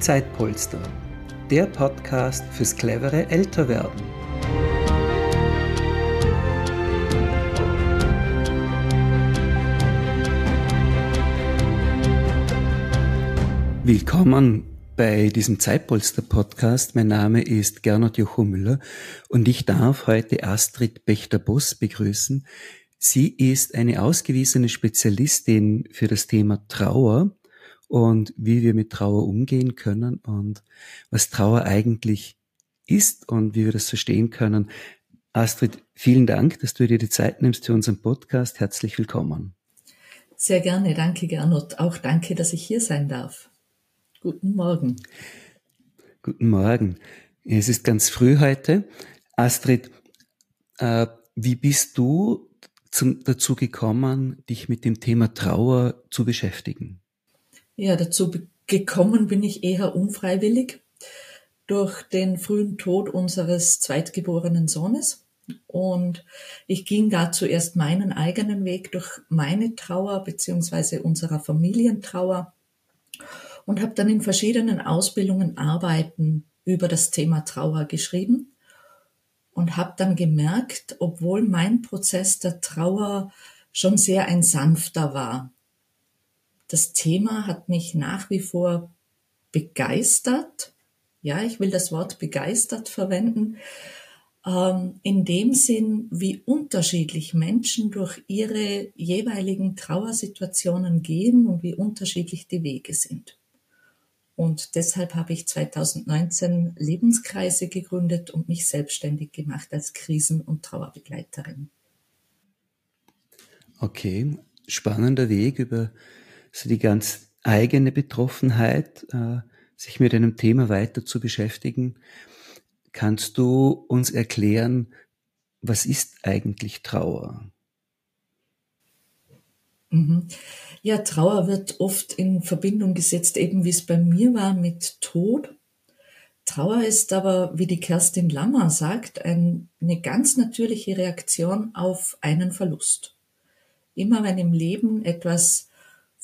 Zeitpolster, der Podcast fürs clevere Älterwerden. Willkommen bei diesem Zeitpolster-Podcast. Mein Name ist Gernot Jocho Müller und ich darf heute Astrid Bechter-Boss begrüßen. Sie ist eine ausgewiesene Spezialistin für das Thema Trauer und wie wir mit Trauer umgehen können und was Trauer eigentlich ist und wie wir das verstehen können. Astrid, vielen Dank, dass du dir die Zeit nimmst für unseren Podcast. Herzlich willkommen. Sehr gerne, danke Gernot. Auch danke, dass ich hier sein darf. Guten Morgen. Guten Morgen. Es ist ganz früh heute. Astrid, äh, wie bist du zum, dazu gekommen, dich mit dem Thema Trauer zu beschäftigen? Ja, dazu gekommen bin ich eher unfreiwillig durch den frühen Tod unseres zweitgeborenen Sohnes. Und ich ging da zuerst meinen eigenen Weg durch meine Trauer beziehungsweise unserer Familientrauer und habe dann in verschiedenen Ausbildungen Arbeiten über das Thema Trauer geschrieben und habe dann gemerkt, obwohl mein Prozess der Trauer schon sehr ein sanfter war, das Thema hat mich nach wie vor begeistert. Ja, ich will das Wort begeistert verwenden. Ähm, in dem Sinn, wie unterschiedlich Menschen durch ihre jeweiligen Trauersituationen gehen und wie unterschiedlich die Wege sind. Und deshalb habe ich 2019 Lebenskreise gegründet und mich selbstständig gemacht als Krisen- und Trauerbegleiterin. Okay, spannender Weg über so die ganz eigene Betroffenheit, äh, sich mit einem Thema weiter zu beschäftigen. Kannst du uns erklären, was ist eigentlich Trauer? Mhm. Ja, Trauer wird oft in Verbindung gesetzt, eben wie es bei mir war, mit Tod. Trauer ist aber, wie die Kerstin Lammer sagt, ein, eine ganz natürliche Reaktion auf einen Verlust. Immer wenn im Leben etwas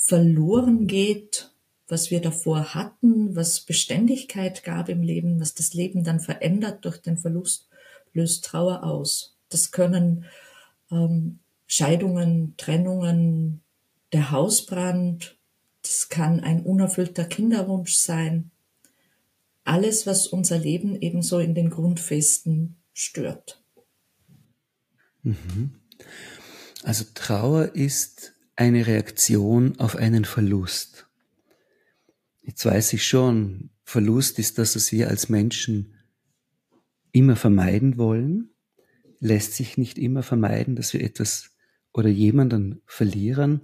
verloren geht, was wir davor hatten, was Beständigkeit gab im Leben, was das Leben dann verändert durch den Verlust, löst Trauer aus. Das können ähm, Scheidungen, Trennungen, der Hausbrand, das kann ein unerfüllter Kinderwunsch sein. Alles, was unser Leben ebenso in den Grundfesten stört. Mhm. Also Trauer ist eine Reaktion auf einen Verlust. Jetzt weiß ich schon, Verlust ist das, was wir als Menschen immer vermeiden wollen. Lässt sich nicht immer vermeiden, dass wir etwas oder jemanden verlieren.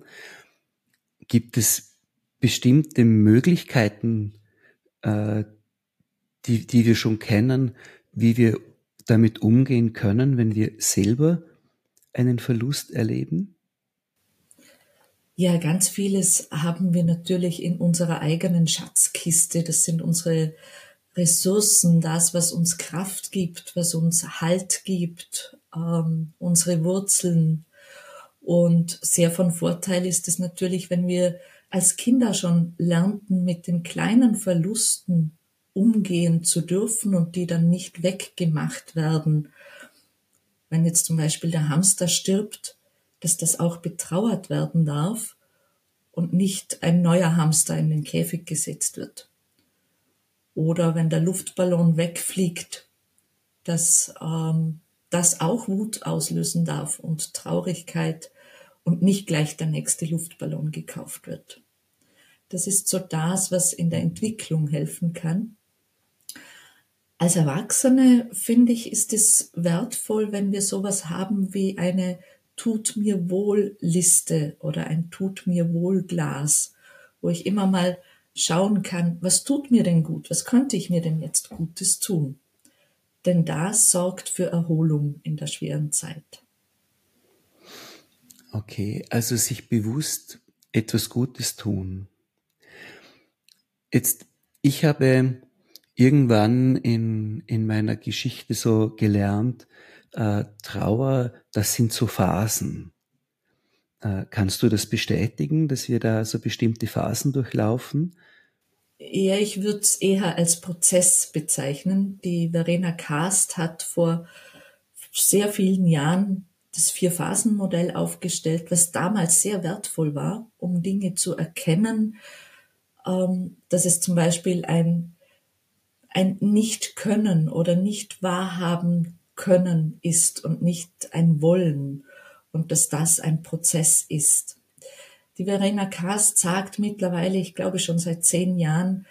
Gibt es bestimmte Möglichkeiten, äh, die, die wir schon kennen, wie wir damit umgehen können, wenn wir selber einen Verlust erleben? Ja, ganz vieles haben wir natürlich in unserer eigenen Schatzkiste. Das sind unsere Ressourcen, das, was uns Kraft gibt, was uns Halt gibt, ähm, unsere Wurzeln. Und sehr von Vorteil ist es natürlich, wenn wir als Kinder schon lernten, mit den kleinen Verlusten umgehen zu dürfen und die dann nicht weggemacht werden. Wenn jetzt zum Beispiel der Hamster stirbt, dass das auch betrauert werden darf und nicht ein neuer Hamster in den Käfig gesetzt wird. Oder wenn der Luftballon wegfliegt, dass ähm, das auch Wut auslösen darf und Traurigkeit und nicht gleich der nächste Luftballon gekauft wird. Das ist so das, was in der Entwicklung helfen kann. Als Erwachsene finde ich, ist es wertvoll, wenn wir sowas haben wie eine Tut mir wohl Liste oder ein Tut mir wohl Glas, wo ich immer mal schauen kann, was tut mir denn gut, was könnte ich mir denn jetzt Gutes tun. Denn das sorgt für Erholung in der schweren Zeit. Okay, also sich bewusst etwas Gutes tun. Jetzt, ich habe irgendwann in, in meiner Geschichte so gelernt, äh, Trauer, das sind so Phasen. Äh, kannst du das bestätigen, dass wir da so bestimmte Phasen durchlaufen? Ja, ich würde es eher als Prozess bezeichnen. Die Verena Kast hat vor sehr vielen Jahren das Vier-Phasen-Modell aufgestellt, was damals sehr wertvoll war, um Dinge zu erkennen, ähm, dass es zum Beispiel ein, ein Nicht-Können oder Nicht-Wahrhaben können ist und nicht ein Wollen und dass das ein Prozess ist. Die Verena Kast sagt mittlerweile, ich glaube schon seit zehn Jahren,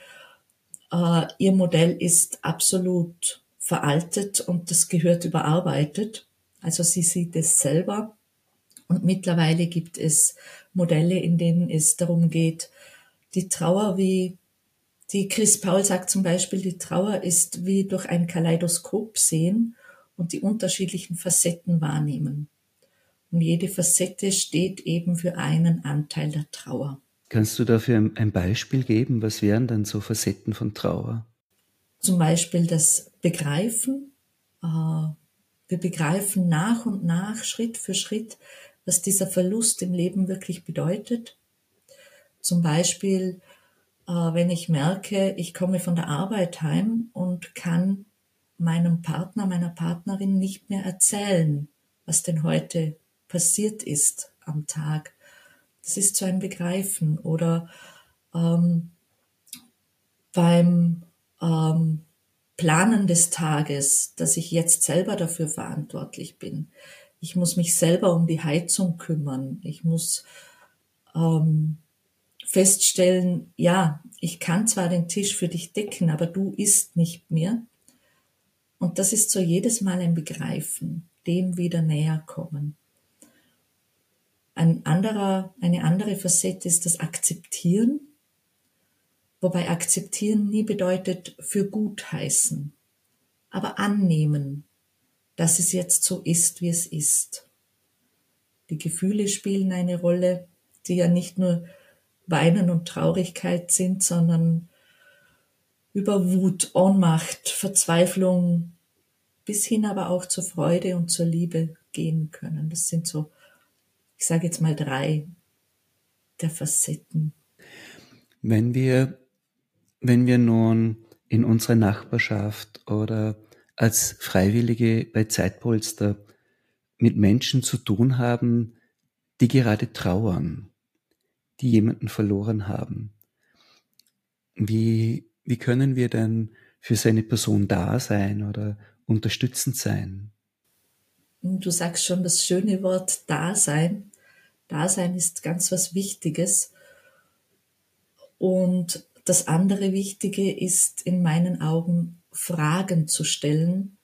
äh, ihr Modell ist absolut veraltet und das gehört überarbeitet. Also sie sieht es selber. Und mittlerweile gibt es Modelle, in denen es darum geht, die Trauer wie, die Chris Paul sagt zum Beispiel, die Trauer ist wie durch ein Kaleidoskop sehen und die unterschiedlichen Facetten wahrnehmen. Und jede Facette steht eben für einen Anteil der Trauer. Kannst du dafür ein Beispiel geben? Was wären dann so Facetten von Trauer? Zum Beispiel das Begreifen, äh, wir begreifen nach und nach, Schritt für Schritt, was dieser Verlust im Leben wirklich bedeutet. Zum Beispiel, äh, wenn ich merke, ich komme von der Arbeit heim und kann meinem Partner, meiner Partnerin nicht mehr erzählen, was denn heute passiert ist am Tag. Das ist so ein Begreifen. Oder ähm, beim ähm, Planen des Tages, dass ich jetzt selber dafür verantwortlich bin. Ich muss mich selber um die Heizung kümmern. Ich muss ähm, feststellen, ja, ich kann zwar den Tisch für dich decken, aber du isst nicht mehr. Und das ist so jedes Mal ein Begreifen, dem wieder näher kommen. Ein anderer, eine andere Facette ist das Akzeptieren wobei akzeptieren nie bedeutet für gut heißen, aber annehmen, dass es jetzt so ist, wie es ist. Die Gefühle spielen eine Rolle, die ja nicht nur Weinen und Traurigkeit sind, sondern über Wut, Ohnmacht, Verzweiflung bis hin aber auch zur Freude und zur Liebe gehen können. Das sind so, ich sage jetzt mal drei der Facetten. Wenn wir wenn wir nun in unserer Nachbarschaft oder als Freiwillige bei Zeitpolster mit Menschen zu tun haben, die gerade trauern, die jemanden verloren haben. Wie, wie können wir denn für seine Person da sein oder unterstützend sein? Du sagst schon das schöne Wort Dasein. Dasein ist ganz was Wichtiges. Und das andere Wichtige ist in meinen Augen, Fragen zu stellen,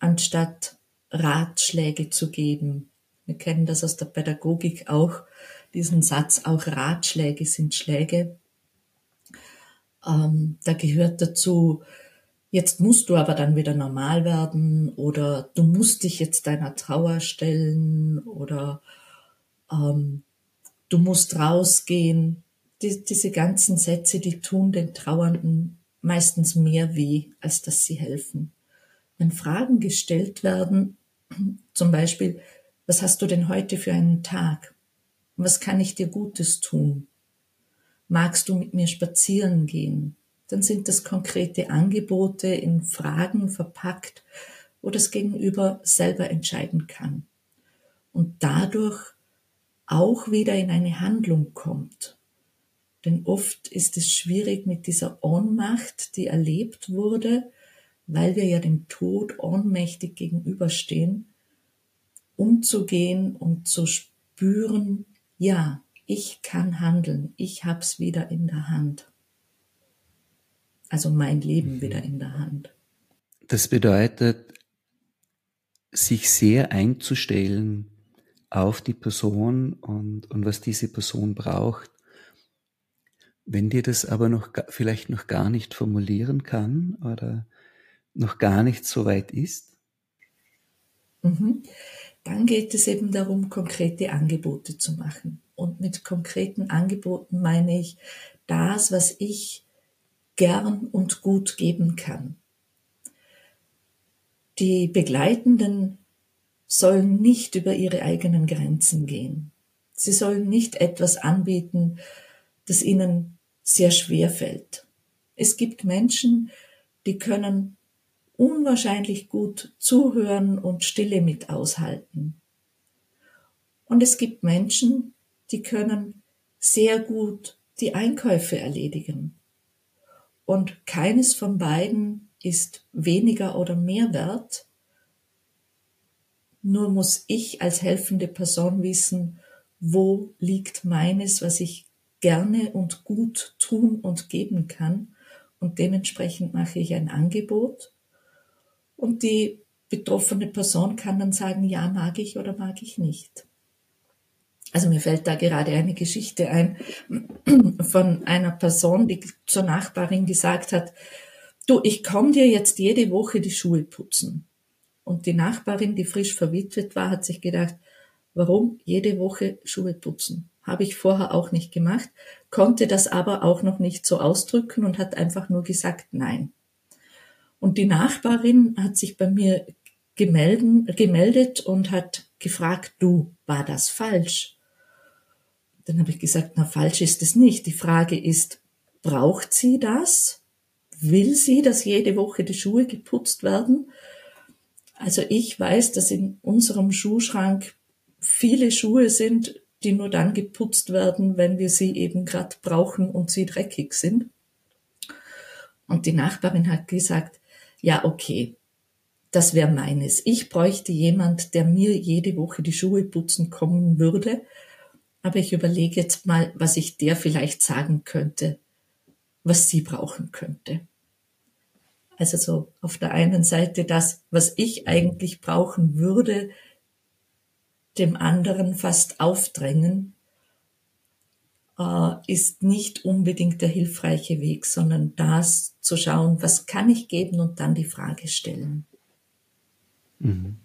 anstatt Ratschläge zu geben. Wir kennen das aus der Pädagogik auch, diesen Satz, auch Ratschläge sind Schläge. Ähm, da gehört dazu, jetzt musst du aber dann wieder normal werden oder du musst dich jetzt deiner Trauer stellen oder ähm, du musst rausgehen die, diese ganzen Sätze, die tun den Trauernden meistens mehr weh, als dass sie helfen. Wenn Fragen gestellt werden, zum Beispiel, was hast du denn heute für einen Tag? Was kann ich dir Gutes tun? Magst du mit mir spazieren gehen? Dann sind das konkrete Angebote in Fragen verpackt, wo das Gegenüber selber entscheiden kann und dadurch auch wieder in eine Handlung kommt. Denn oft ist es schwierig mit dieser Ohnmacht, die erlebt wurde, weil wir ja dem Tod ohnmächtig gegenüberstehen, umzugehen und zu spüren, ja, ich kann handeln, ich hab's wieder in der Hand. Also mein Leben mhm. wieder in der Hand. Das bedeutet, sich sehr einzustellen auf die Person und, und was diese Person braucht wenn dir das aber noch vielleicht noch gar nicht formulieren kann oder noch gar nicht so weit ist? Mhm. Dann geht es eben darum, konkrete Angebote zu machen. Und mit konkreten Angeboten meine ich das, was ich gern und gut geben kann. Die Begleitenden sollen nicht über ihre eigenen Grenzen gehen. Sie sollen nicht etwas anbieten, das ihnen sehr schwer fällt. Es gibt Menschen, die können unwahrscheinlich gut zuhören und Stille mit aushalten. Und es gibt Menschen, die können sehr gut die Einkäufe erledigen. Und keines von beiden ist weniger oder mehr wert. Nur muss ich als helfende Person wissen, wo liegt meines, was ich gerne und gut tun und geben kann. Und dementsprechend mache ich ein Angebot. Und die betroffene Person kann dann sagen, ja, mag ich oder mag ich nicht. Also mir fällt da gerade eine Geschichte ein von einer Person, die zur Nachbarin gesagt hat, du, ich komme dir jetzt jede Woche die Schuhe putzen. Und die Nachbarin, die frisch verwitwet war, hat sich gedacht, warum jede Woche Schuhe putzen? Habe ich vorher auch nicht gemacht, konnte das aber auch noch nicht so ausdrücken und hat einfach nur gesagt nein. Und die Nachbarin hat sich bei mir gemelden, gemeldet und hat gefragt, du, war das falsch? Dann habe ich gesagt, na falsch ist es nicht. Die Frage ist, braucht sie das? Will sie, dass jede Woche die Schuhe geputzt werden? Also ich weiß, dass in unserem Schuhschrank viele Schuhe sind, die nur dann geputzt werden, wenn wir sie eben gerade brauchen und sie dreckig sind. Und die Nachbarin hat gesagt, ja, okay, das wäre meines. Ich bräuchte jemand, der mir jede Woche die Schuhe putzen kommen würde, aber ich überlege jetzt mal, was ich der vielleicht sagen könnte, was sie brauchen könnte. Also so auf der einen Seite das, was ich eigentlich brauchen würde, dem anderen fast aufdrängen, äh, ist nicht unbedingt der hilfreiche Weg, sondern das zu schauen, was kann ich geben und dann die Frage stellen. Mhm.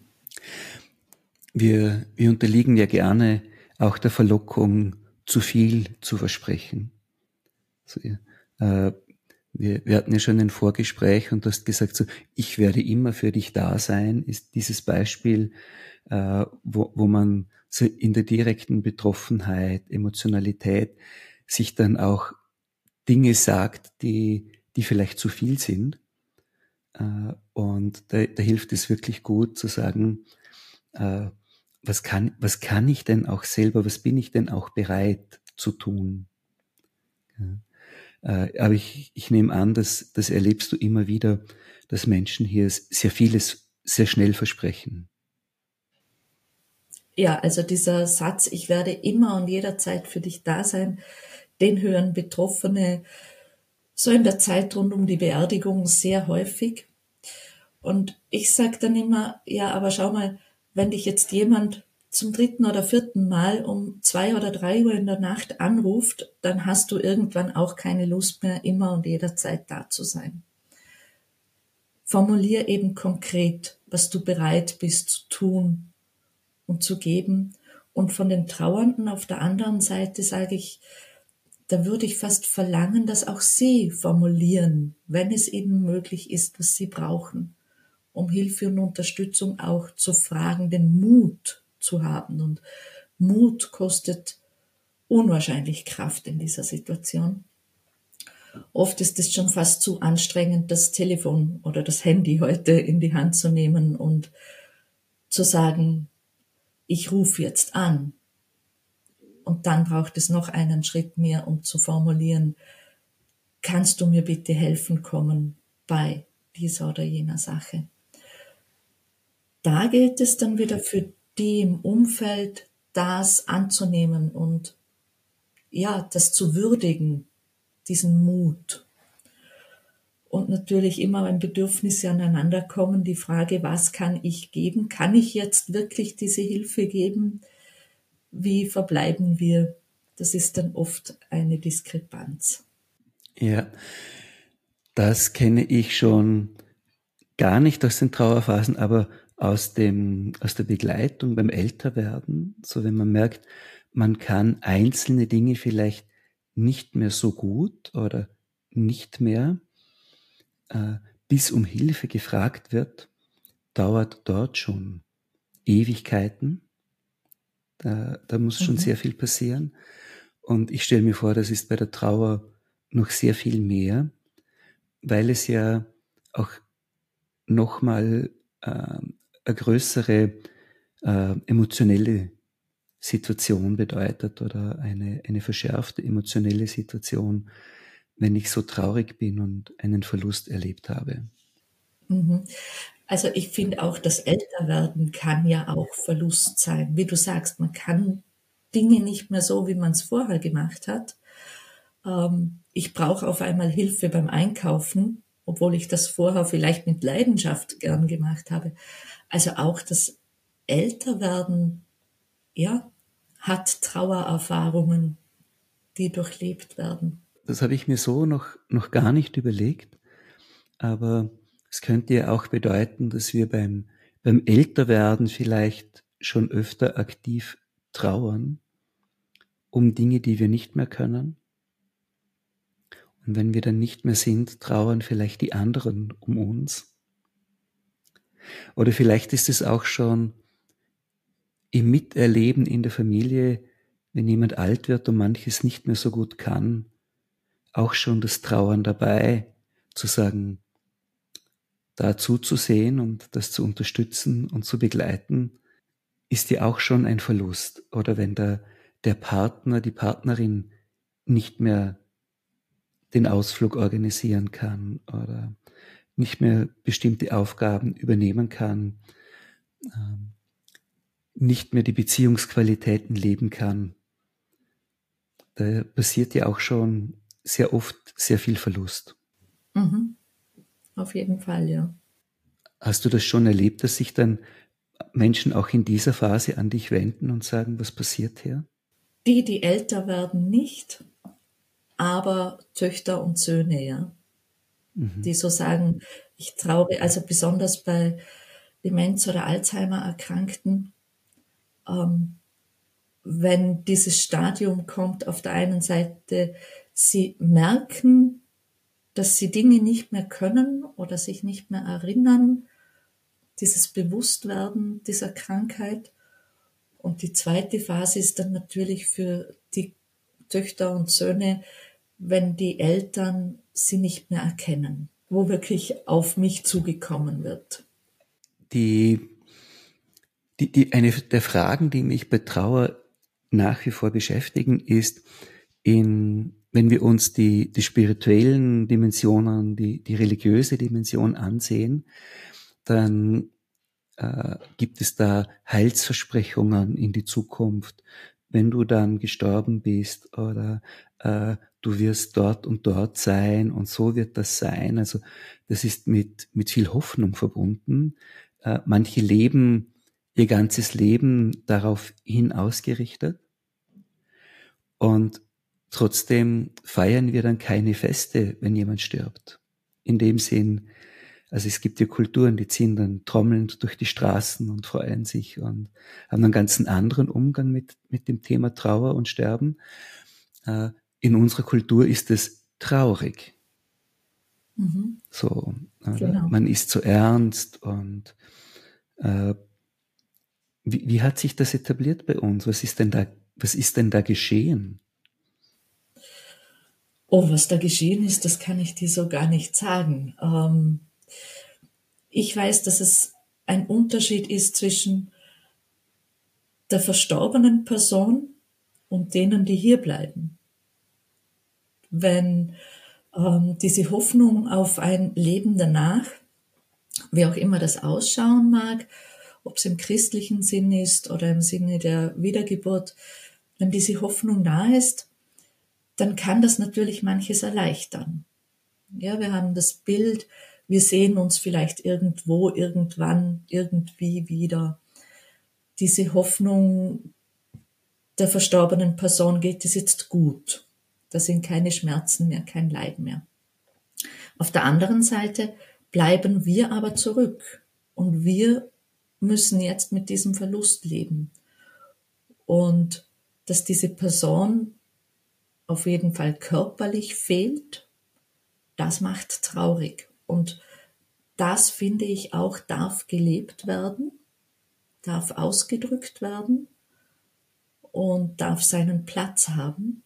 Wir, wir unterliegen ja gerne auch der Verlockung, zu viel zu versprechen. So, äh, wir, wir hatten ja schon ein Vorgespräch und du hast gesagt, so, ich werde immer für dich da sein, ist dieses Beispiel, äh, wo, wo man so in der direkten Betroffenheit, Emotionalität sich dann auch Dinge sagt, die, die vielleicht zu viel sind. Äh, und da, da hilft es wirklich gut zu sagen, äh, was kann, was kann ich denn auch selber, was bin ich denn auch bereit zu tun? Ja. Äh, aber ich, ich nehme an, dass das erlebst du immer wieder, dass Menschen hier sehr vieles sehr schnell versprechen. Ja, also dieser Satz, ich werde immer und jederzeit für dich da sein, den hören Betroffene so in der Zeit rund um die Beerdigung sehr häufig. Und ich sage dann immer, ja, aber schau mal, wenn dich jetzt jemand zum dritten oder vierten Mal um zwei oder drei Uhr in der Nacht anruft, dann hast du irgendwann auch keine Lust mehr, immer und jederzeit da zu sein. Formulier eben konkret, was du bereit bist zu tun und zu geben. Und von den Trauernden auf der anderen Seite sage ich, da würde ich fast verlangen, dass auch sie formulieren, wenn es ihnen möglich ist, was sie brauchen um Hilfe und Unterstützung auch zu fragen, den Mut zu haben. Und Mut kostet unwahrscheinlich Kraft in dieser Situation. Oft ist es schon fast zu anstrengend, das Telefon oder das Handy heute in die Hand zu nehmen und zu sagen, ich rufe jetzt an. Und dann braucht es noch einen Schritt mehr, um zu formulieren, kannst du mir bitte helfen kommen bei dieser oder jener Sache da gilt es dann wieder für die im Umfeld, das anzunehmen und ja, das zu würdigen, diesen Mut. Und natürlich immer, wenn Bedürfnisse aneinander kommen, die Frage, was kann ich geben? Kann ich jetzt wirklich diese Hilfe geben? Wie verbleiben wir? Das ist dann oft eine Diskrepanz. Ja, das kenne ich schon gar nicht aus den Trauerphasen, aber aus dem, aus der Begleitung beim Älterwerden, so wenn man merkt, man kann einzelne Dinge vielleicht nicht mehr so gut oder nicht mehr, äh, bis um Hilfe gefragt wird, dauert dort schon Ewigkeiten. Da, da muss schon mhm. sehr viel passieren. Und ich stelle mir vor, das ist bei der Trauer noch sehr viel mehr. weil es ja auch nochmal äh, eine größere äh, emotionelle Situation bedeutet oder eine, eine verschärfte emotionelle Situation, wenn ich so traurig bin und einen Verlust erlebt habe. Mhm. Also ich finde auch, das Älterwerden kann ja auch Verlust sein. Wie du sagst, man kann Dinge nicht mehr so, wie man es vorher gemacht hat. Ähm, ich brauche auf einmal Hilfe beim Einkaufen, obwohl ich das vorher vielleicht mit Leidenschaft gern gemacht habe. Also auch das Älterwerden, ja, hat Trauererfahrungen, die durchlebt werden. Das habe ich mir so noch, noch gar nicht überlegt, aber es könnte ja auch bedeuten, dass wir beim, beim Älterwerden vielleicht schon öfter aktiv trauern um Dinge, die wir nicht mehr können. Und wenn wir dann nicht mehr sind, trauern vielleicht die anderen um uns. Oder vielleicht ist es auch schon im Miterleben in der Familie, wenn jemand alt wird und manches nicht mehr so gut kann, auch schon das Trauern dabei, zu sagen, da zuzusehen und das zu unterstützen und zu begleiten, ist ja auch schon ein Verlust. Oder wenn der, der Partner, die Partnerin nicht mehr den Ausflug organisieren kann oder nicht mehr bestimmte Aufgaben übernehmen kann, ähm, nicht mehr die Beziehungsqualitäten leben kann. Da passiert ja auch schon sehr oft sehr viel Verlust. Mhm. Auf jeden Fall, ja. Hast du das schon erlebt, dass sich dann Menschen auch in dieser Phase an dich wenden und sagen, was passiert hier? Die, die älter werden, nicht, aber Töchter und Söhne, ja. Mhm. Die so sagen, ich traue, also besonders bei Demenz- oder Alzheimer-Erkrankten, ähm, wenn dieses Stadium kommt, auf der einen Seite, sie merken, dass sie Dinge nicht mehr können oder sich nicht mehr erinnern, dieses Bewusstwerden dieser Krankheit. Und die zweite Phase ist dann natürlich für die Töchter und Söhne, wenn die Eltern sie nicht mehr erkennen, wo wirklich auf mich zugekommen wird. Die, die, die, eine der Fragen, die mich bei Trauer nach wie vor beschäftigen, ist, in, wenn wir uns die, die spirituellen Dimensionen, die, die religiöse Dimension ansehen, dann äh, gibt es da Heilsversprechungen in die Zukunft, wenn du dann gestorben bist oder äh, du wirst dort und dort sein und so wird das sein. Also das ist mit, mit viel Hoffnung verbunden. Äh, manche leben ihr ganzes Leben darauf hin ausgerichtet und trotzdem feiern wir dann keine Feste, wenn jemand stirbt. In dem Sinn, also es gibt ja Kulturen, die ziehen dann trommelnd durch die Straßen und freuen sich und haben einen ganz anderen Umgang mit, mit dem Thema Trauer und Sterben. Äh, in unserer Kultur ist es traurig. Mhm. So, genau. man ist zu ernst und äh, wie, wie hat sich das etabliert bei uns? Was ist denn da, was ist denn da geschehen? Oh, was da geschehen ist, das kann ich dir so gar nicht sagen. Ähm, ich weiß, dass es ein Unterschied ist zwischen der verstorbenen Person und denen, die hier bleiben. Wenn ähm, diese Hoffnung auf ein Leben danach, wie auch immer das ausschauen mag, ob es im christlichen Sinn ist oder im Sinne der Wiedergeburt, wenn diese Hoffnung da ist, dann kann das natürlich manches erleichtern. Ja, wir haben das Bild, wir sehen uns vielleicht irgendwo, irgendwann, irgendwie wieder. Diese Hoffnung der verstorbenen Person geht es jetzt gut. Da sind keine Schmerzen mehr, kein Leid mehr. Auf der anderen Seite bleiben wir aber zurück und wir müssen jetzt mit diesem Verlust leben. Und dass diese Person auf jeden Fall körperlich fehlt, das macht traurig. Und das finde ich auch darf gelebt werden, darf ausgedrückt werden und darf seinen Platz haben.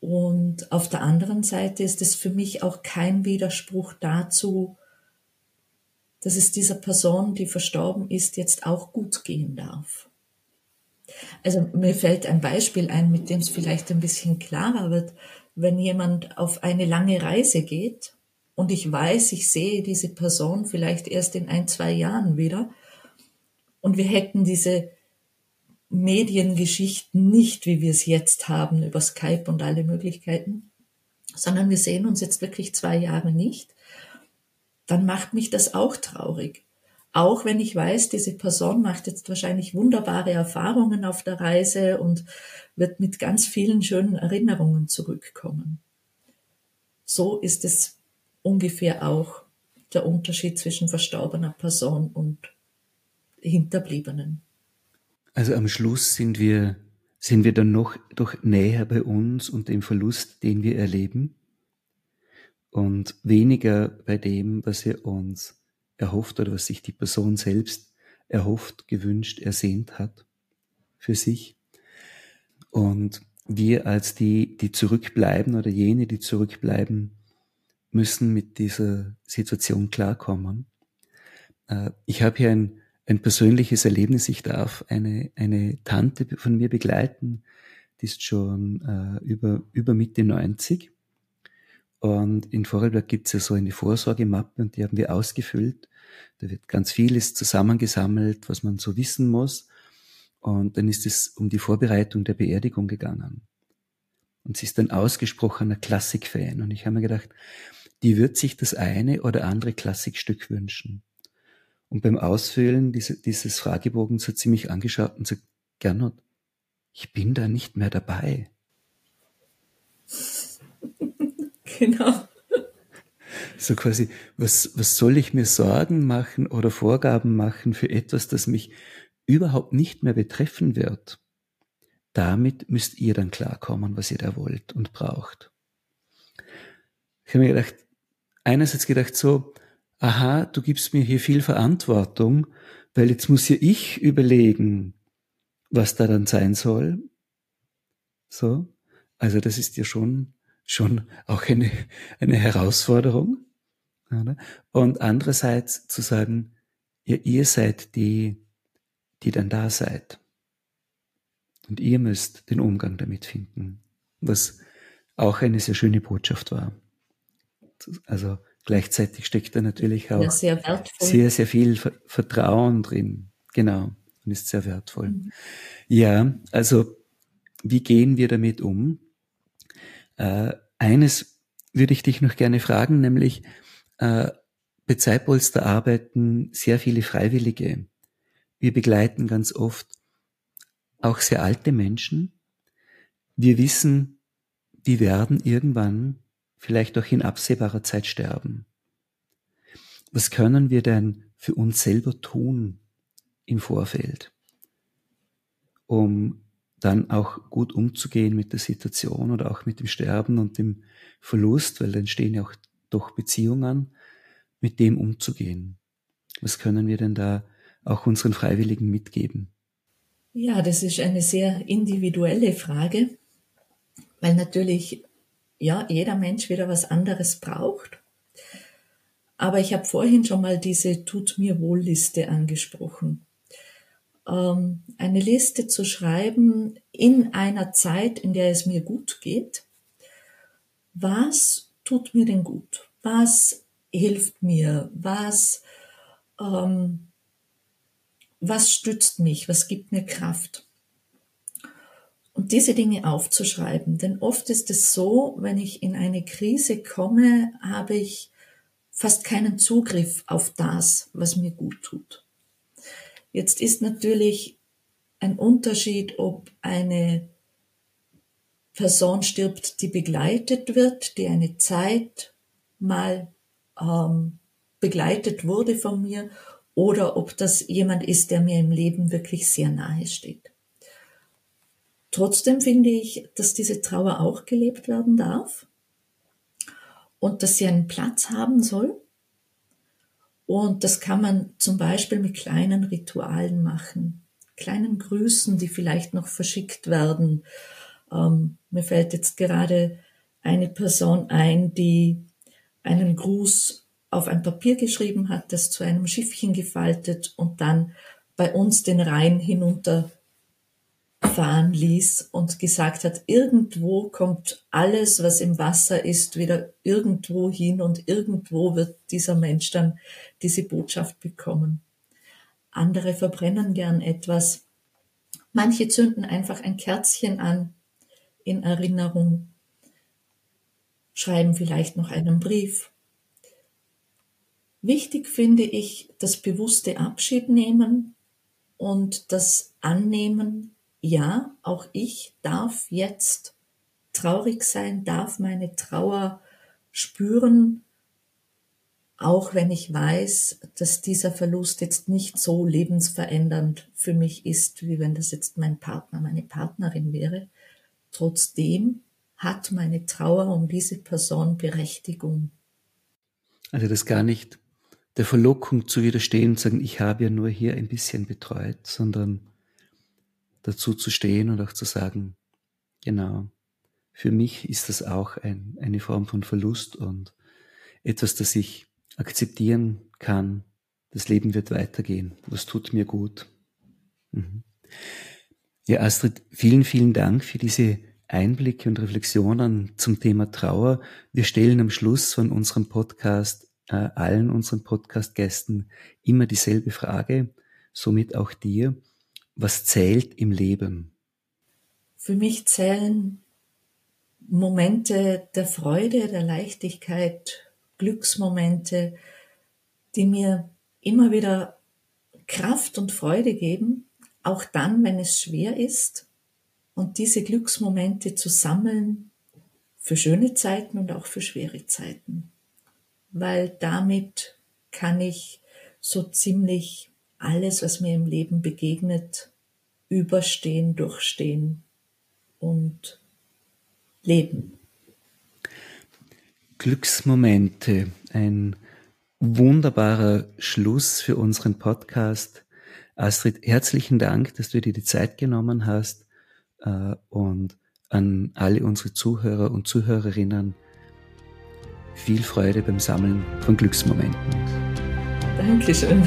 Und auf der anderen Seite ist es für mich auch kein Widerspruch dazu, dass es dieser Person, die verstorben ist, jetzt auch gut gehen darf. Also mir fällt ein Beispiel ein, mit dem es vielleicht ein bisschen klarer wird. Wenn jemand auf eine lange Reise geht und ich weiß, ich sehe diese Person vielleicht erst in ein, zwei Jahren wieder und wir hätten diese Mediengeschichten nicht, wie wir es jetzt haben, über Skype und alle Möglichkeiten, sondern wir sehen uns jetzt wirklich zwei Jahre nicht, dann macht mich das auch traurig. Auch wenn ich weiß, diese Person macht jetzt wahrscheinlich wunderbare Erfahrungen auf der Reise und wird mit ganz vielen schönen Erinnerungen zurückkommen. So ist es ungefähr auch der Unterschied zwischen verstorbener Person und Hinterbliebenen. Also am Schluss sind wir, sind wir dann noch doch näher bei uns und dem Verlust, den wir erleben und weniger bei dem, was wir uns erhofft oder was sich die Person selbst erhofft, gewünscht, ersehnt hat für sich. Und wir als die, die zurückbleiben oder jene, die zurückbleiben, müssen mit dieser Situation klarkommen. Äh, ich habe hier ein, ein persönliches Erlebnis. Ich darf eine, eine Tante von mir begleiten, die ist schon äh, über, über Mitte 90 und in Vorarlberg gibt es ja so eine Vorsorgemappe und die haben wir ausgefüllt. Da wird ganz vieles zusammengesammelt, was man so wissen muss. Und dann ist es um die Vorbereitung der Beerdigung gegangen. Und sie ist ein ausgesprochener Klassikfan. Und ich habe mir gedacht, die wird sich das eine oder andere Klassikstück wünschen. Und beim Ausfüllen diese, dieses Fragebogens hat sie mich angeschaut und sagt, Gernot, ich bin da nicht mehr dabei. Genau. So quasi, was, was soll ich mir Sorgen machen oder Vorgaben machen für etwas, das mich überhaupt nicht mehr betreffen wird? Damit müsst ihr dann klarkommen, was ihr da wollt und braucht. Ich habe mir gedacht, einerseits gedacht so, aha, du gibst mir hier viel Verantwortung, weil jetzt muss ja ich überlegen, was da dann sein soll. So. Also das ist ja schon schon auch eine, eine Herausforderung. Und andererseits zu sagen, ja, ihr seid die, die dann da seid. Und ihr müsst den Umgang damit finden. Was auch eine sehr schöne Botschaft war. Also gleichzeitig steckt da natürlich auch ja, sehr, sehr, sehr, viel Vertrauen drin. Genau. Und ist sehr wertvoll. Mhm. Ja, also wie gehen wir damit um? Äh, eines würde ich dich noch gerne fragen, nämlich äh, bei Zeitpolster arbeiten sehr viele Freiwillige. Wir begleiten ganz oft auch sehr alte Menschen. Wir wissen, die werden irgendwann vielleicht auch in absehbarer Zeit sterben. Was können wir denn für uns selber tun im Vorfeld, um dann auch gut umzugehen mit der Situation oder auch mit dem Sterben und dem Verlust, weil dann stehen ja auch doch Beziehungen, mit dem umzugehen. Was können wir denn da auch unseren Freiwilligen mitgeben? Ja, das ist eine sehr individuelle Frage, weil natürlich ja jeder Mensch wieder was anderes braucht. Aber ich habe vorhin schon mal diese Tut mir wohl Liste angesprochen. Ähm, eine Liste zu schreiben in einer Zeit, in der es mir gut geht. Was tut mir denn gut? Was hilft mir? Was, ähm, was stützt mich? Was gibt mir Kraft? Und diese Dinge aufzuschreiben. Denn oft ist es so, wenn ich in eine Krise komme, habe ich fast keinen Zugriff auf das, was mir gut tut. Jetzt ist natürlich ein Unterschied, ob eine Person stirbt, die begleitet wird, die eine Zeit mal ähm, begleitet wurde von mir, oder ob das jemand ist, der mir im Leben wirklich sehr nahe steht. Trotzdem finde ich, dass diese Trauer auch gelebt werden darf und dass sie einen Platz haben soll. Und das kann man zum Beispiel mit kleinen Ritualen machen, kleinen Grüßen, die vielleicht noch verschickt werden, Ähm, mir fällt jetzt gerade eine Person ein, die einen Gruß auf ein Papier geschrieben hat, das zu einem Schiffchen gefaltet und dann bei uns den Rhein hinunter fahren ließ und gesagt hat, irgendwo kommt alles, was im Wasser ist, wieder irgendwo hin und irgendwo wird dieser Mensch dann diese Botschaft bekommen. Andere verbrennen gern etwas. Manche zünden einfach ein Kerzchen an in Erinnerung, schreiben vielleicht noch einen Brief. Wichtig finde ich das bewusste Abschied nehmen und das Annehmen ja, auch ich darf jetzt traurig sein, darf meine Trauer spüren, auch wenn ich weiß, dass dieser Verlust jetzt nicht so lebensverändernd für mich ist, wie wenn das jetzt mein Partner, meine Partnerin wäre. Trotzdem hat meine Trauer um diese Person Berechtigung. Also das gar nicht der Verlockung zu widerstehen sagen, ich habe ja nur hier ein bisschen betreut, sondern dazu zu stehen und auch zu sagen, genau, für mich ist das auch ein, eine Form von Verlust und etwas, das ich akzeptieren kann. Das Leben wird weitergehen. Das tut mir gut. Mhm. Ja, Astrid, vielen, vielen Dank für diese Einblicke und Reflexionen zum Thema Trauer. Wir stellen am Schluss von unserem Podcast äh, allen unseren Podcast-Gästen immer dieselbe Frage, somit auch dir was zählt im Leben? Für mich zählen Momente der Freude, der Leichtigkeit, Glücksmomente, die mir immer wieder Kraft und Freude geben, auch dann, wenn es schwer ist. Und diese Glücksmomente zu sammeln für schöne Zeiten und auch für schwere Zeiten. Weil damit kann ich so ziemlich alles, was mir im Leben begegnet, überstehen, durchstehen und leben. Glücksmomente, ein wunderbarer Schluss für unseren Podcast. Astrid, herzlichen Dank, dass du dir die Zeit genommen hast äh, und an alle unsere Zuhörer und Zuhörerinnen viel Freude beim Sammeln von Glücksmomenten. Dankeschön.